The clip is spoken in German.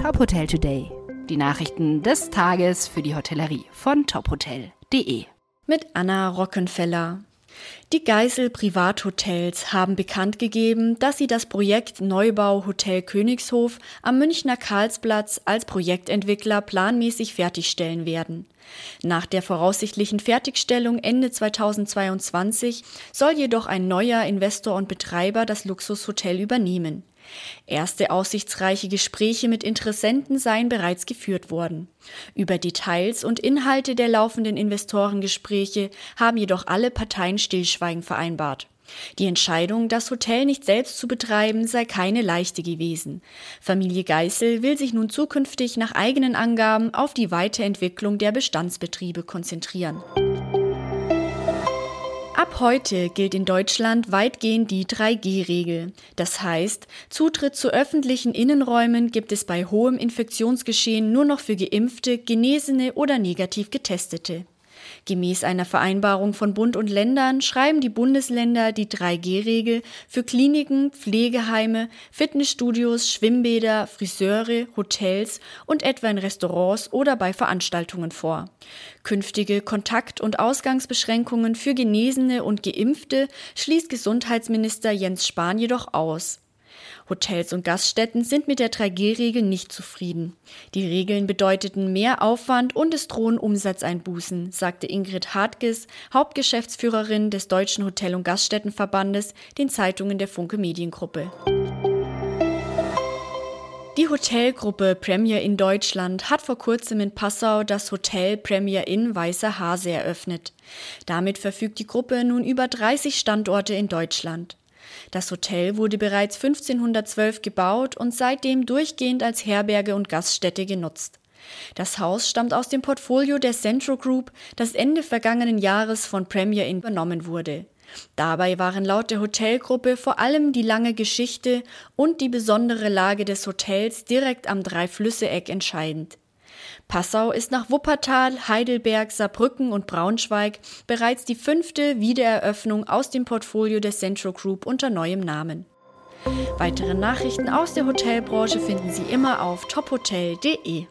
Top Hotel Today. Die Nachrichten des Tages für die Hotellerie von tophotel.de. Mit Anna Rockenfeller. Die Geisel Privathotels haben bekannt gegeben, dass sie das Projekt Neubau Hotel Königshof am Münchner Karlsplatz als Projektentwickler planmäßig fertigstellen werden. Nach der voraussichtlichen Fertigstellung Ende 2022 soll jedoch ein neuer Investor und Betreiber das Luxushotel übernehmen. Erste aussichtsreiche Gespräche mit Interessenten seien bereits geführt worden. Über Details und Inhalte der laufenden Investorengespräche haben jedoch alle Parteien Stillschweigen vereinbart. Die Entscheidung, das Hotel nicht selbst zu betreiben, sei keine leichte gewesen. Familie Geißel will sich nun zukünftig nach eigenen Angaben auf die Weiterentwicklung der Bestandsbetriebe konzentrieren. Ab heute gilt in Deutschland weitgehend die 3G-Regel. Das heißt, Zutritt zu öffentlichen Innenräumen gibt es bei hohem Infektionsgeschehen nur noch für geimpfte, genesene oder negativ getestete. Gemäß einer Vereinbarung von Bund und Ländern schreiben die Bundesländer die 3G-Regel für Kliniken, Pflegeheime, Fitnessstudios, Schwimmbäder, Friseure, Hotels und etwa in Restaurants oder bei Veranstaltungen vor. Künftige Kontakt- und Ausgangsbeschränkungen für Genesene und Geimpfte schließt Gesundheitsminister Jens Spahn jedoch aus. Hotels und Gaststätten sind mit der 3G-Regel nicht zufrieden. Die Regeln bedeuteten mehr Aufwand und es drohen Umsatzeinbußen, sagte Ingrid Hartges, Hauptgeschäftsführerin des Deutschen Hotel- und Gaststättenverbandes, den Zeitungen der Funke Mediengruppe. Die Hotelgruppe Premier in Deutschland hat vor kurzem in Passau das Hotel Premier Inn Weißer Hase eröffnet. Damit verfügt die Gruppe nun über 30 Standorte in Deutschland. Das Hotel wurde bereits 1512 gebaut und seitdem durchgehend als Herberge und Gaststätte genutzt. Das Haus stammt aus dem Portfolio der Centro Group, das Ende vergangenen Jahres von Premier Inn übernommen wurde. Dabei waren laut der Hotelgruppe vor allem die lange Geschichte und die besondere Lage des Hotels direkt am Dreiflüsse-Eck entscheidend. Passau ist nach Wuppertal, Heidelberg, Saarbrücken und Braunschweig bereits die fünfte Wiedereröffnung aus dem Portfolio der Centro Group unter neuem Namen. Weitere Nachrichten aus der Hotelbranche finden Sie immer auf tophotel.de.